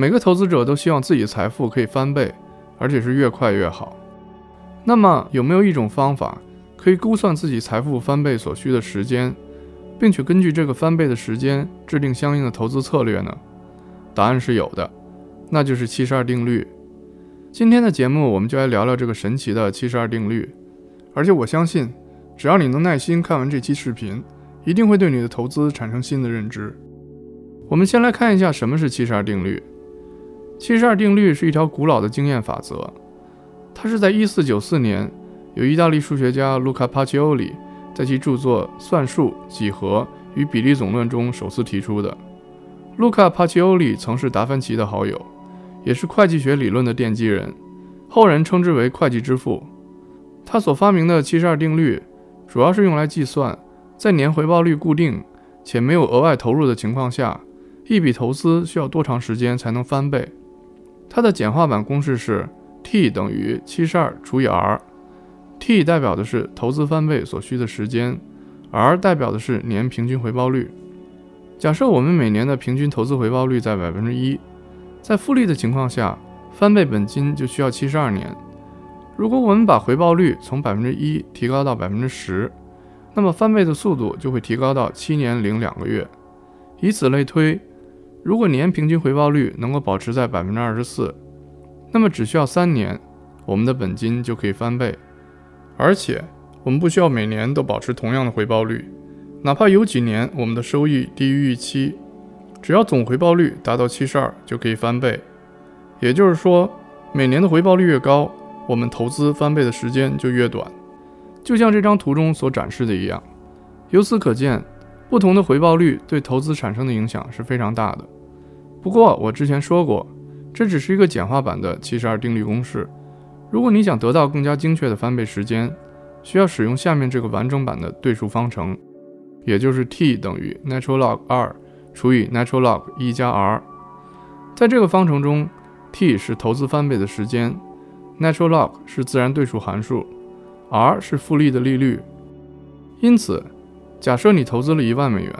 每个投资者都希望自己财富可以翻倍，而且是越快越好。那么，有没有一种方法可以估算自己财富翻倍所需的时间，并且根据这个翻倍的时间制定相应的投资策略呢？答案是有的，那就是七十二定律。今天的节目，我们就来聊聊这个神奇的七十二定律。而且我相信，只要你能耐心看完这期视频，一定会对你的投资产生新的认知。我们先来看一下什么是七十二定律。七十二定律是一条古老的经验法则，它是在一四九四年由意大利数学家卢卡帕奇欧里在其著作《算术、几何与比例总论》中首次提出的。卢卡帕奇欧里曾是达芬奇的好友，也是会计学理论的奠基人，后人称之为会计之父。他所发明的七十二定律，主要是用来计算，在年回报率固定且没有额外投入的情况下，一笔投资需要多长时间才能翻倍。它的简化版公式是 T 等于七十二除以 R，T 代表的是投资翻倍所需的时间，R 代表的是年平均回报率。假设我们每年的平均投资回报率在百分之一，在复利的情况下，翻倍本金就需要七十二年。如果我们把回报率从百分之一提高到百分之十，那么翻倍的速度就会提高到七年零两个月。以此类推，如果年平均回报率能够保持在百分之二十四，那么只需要三年，我们的本金就可以翻倍。而且我们不需要每年都保持同样的回报率，哪怕有几年我们的收益低于预期，只要总回报率达到七十二就可以翻倍。也就是说，每年的回报率越高。我们投资翻倍的时间就越短，就像这张图中所展示的一样。由此可见，不同的回报率对投资产生的影响是非常大的。不过我之前说过，这只是一个简化版的七十二定律公式。如果你想得到更加精确的翻倍时间，需要使用下面这个完整版的对数方程，也就是 T 等于 natural log 二除以 natural log 一加 R。在这个方程中，T 是投资翻倍的时间。Natural log 是自然对数函数，R 是复利的利率。因此，假设你投资了一万美元，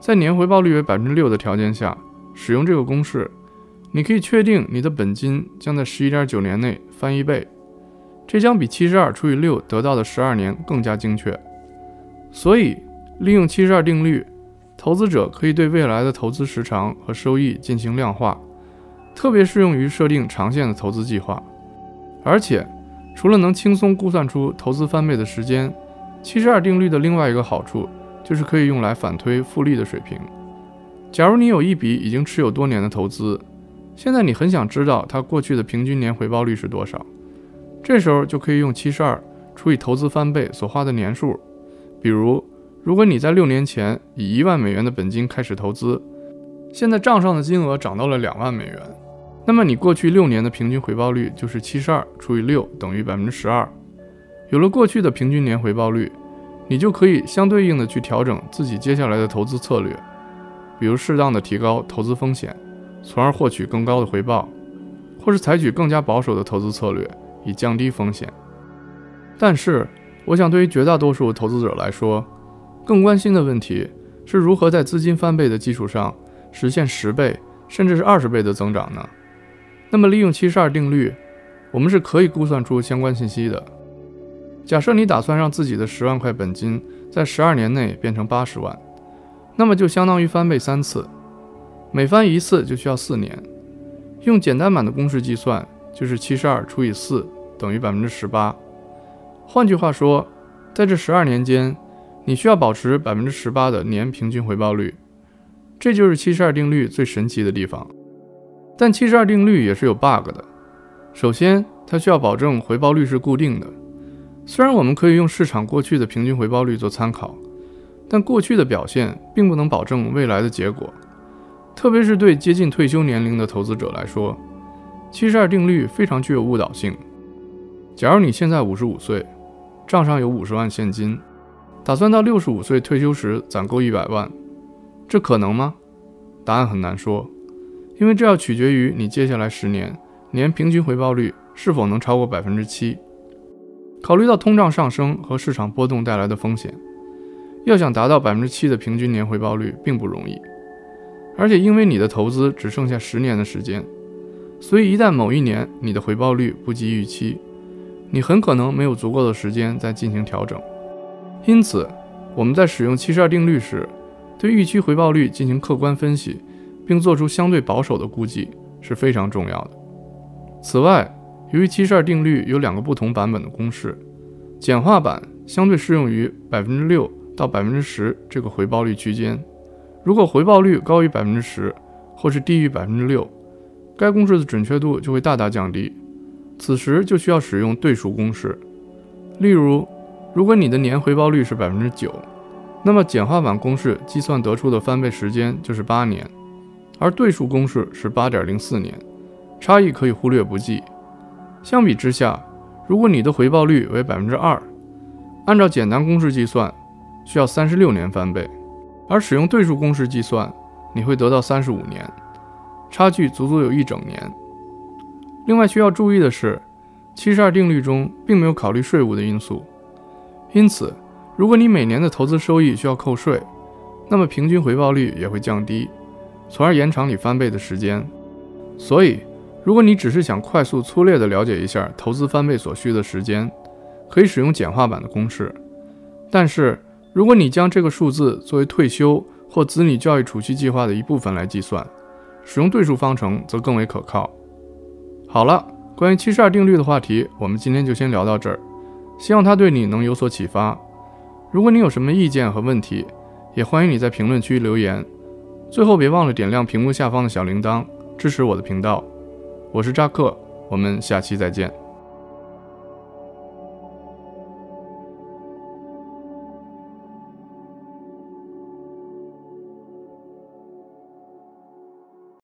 在年回报率为百分之六的条件下，使用这个公式，你可以确定你的本金将在十一点九年内翻一倍。这将比七十二除以六得到的十二年更加精确。所以，利用七十二定律，投资者可以对未来的投资时长和收益进行量化，特别适用于设定长线的投资计划。而且，除了能轻松估算出投资翻倍的时间，七十二定律的另外一个好处就是可以用来反推复利的水平。假如你有一笔已经持有多年的投资，现在你很想知道它过去的平均年回报率是多少，这时候就可以用七十二除以投资翻倍所花的年数。比如，如果你在六年前以一万美元的本金开始投资，现在账上的金额涨到了两万美元。那么你过去六年的平均回报率就是七十二除以六等于百分之十二。有了过去的平均年回报率，你就可以相对应的去调整自己接下来的投资策略，比如适当的提高投资风险，从而获取更高的回报，或是采取更加保守的投资策略以降低风险。但是，我想对于绝大多数投资者来说，更关心的问题是如何在资金翻倍的基础上实现十倍甚至是二十倍的增长呢？那么，利用七十二定律，我们是可以估算出相关信息的。假设你打算让自己的十万块本金在十二年内变成八十万，那么就相当于翻倍三次，每翻一次就需要四年。用简单版的公式计算，就是七十二除以四等于百分之十八。换句话说，在这十二年间，你需要保持百分之十八的年平均回报率。这就是七十二定律最神奇的地方。但七十二定律也是有 bug 的。首先，它需要保证回报率是固定的。虽然我们可以用市场过去的平均回报率做参考，但过去的表现并不能保证未来的结果。特别是对接近退休年龄的投资者来说，七十二定律非常具有误导性。假如你现在五十五岁，账上有五十万现金，打算到六十五岁退休时攒够一百万，这可能吗？答案很难说。因为这要取决于你接下来十年年平均回报率是否能超过百分之七。考虑到通胀上升和市场波动带来的风险，要想达到百分之七的平均年回报率并不容易。而且因为你的投资只剩下十年的时间，所以一旦某一年你的回报率不及预期，你很可能没有足够的时间再进行调整。因此，我们在使用七十二定律时，对预期回报率进行客观分析，并做出相对保守的估计是非常重要的。此外，由于七十二定律有两个不同版本的公式，简化版相对适用于百分之六到百分之十这个回报率区间。如果回报率高于百分之十，或是低于百分之六，该公式的准确度就会大大降低。此时就需要使用对数公式。例如，如果你的年回报率是百分之九，那么简化版公式计算得出的翻倍时间就是八年，而对数公式是八点零四年，差异可以忽略不计。相比之下，如果你的回报率为百分之二，按照简单公式计算，需要三十六年翻倍，而使用对数公式计算，你会得到三十五年，差距足足有一整年。另外需要注意的是，七十二定律中并没有考虑税务的因素，因此，如果你每年的投资收益需要扣税，那么平均回报率也会降低，从而延长你翻倍的时间。所以，如果你只是想快速粗略地了解一下投资翻倍所需的时间，可以使用简化版的公式。但是，如果你将这个数字作为退休或子女教育储蓄计划的一部分来计算，使用对数方程则更为可靠。好了，关于七十二定律的话题，我们今天就先聊到这儿。希望它对你能有所启发。如果你有什么意见和问题，也欢迎你在评论区留言。最后，别忘了点亮屏幕下方的小铃铛，支持我的频道。我是扎克，我们下期再见。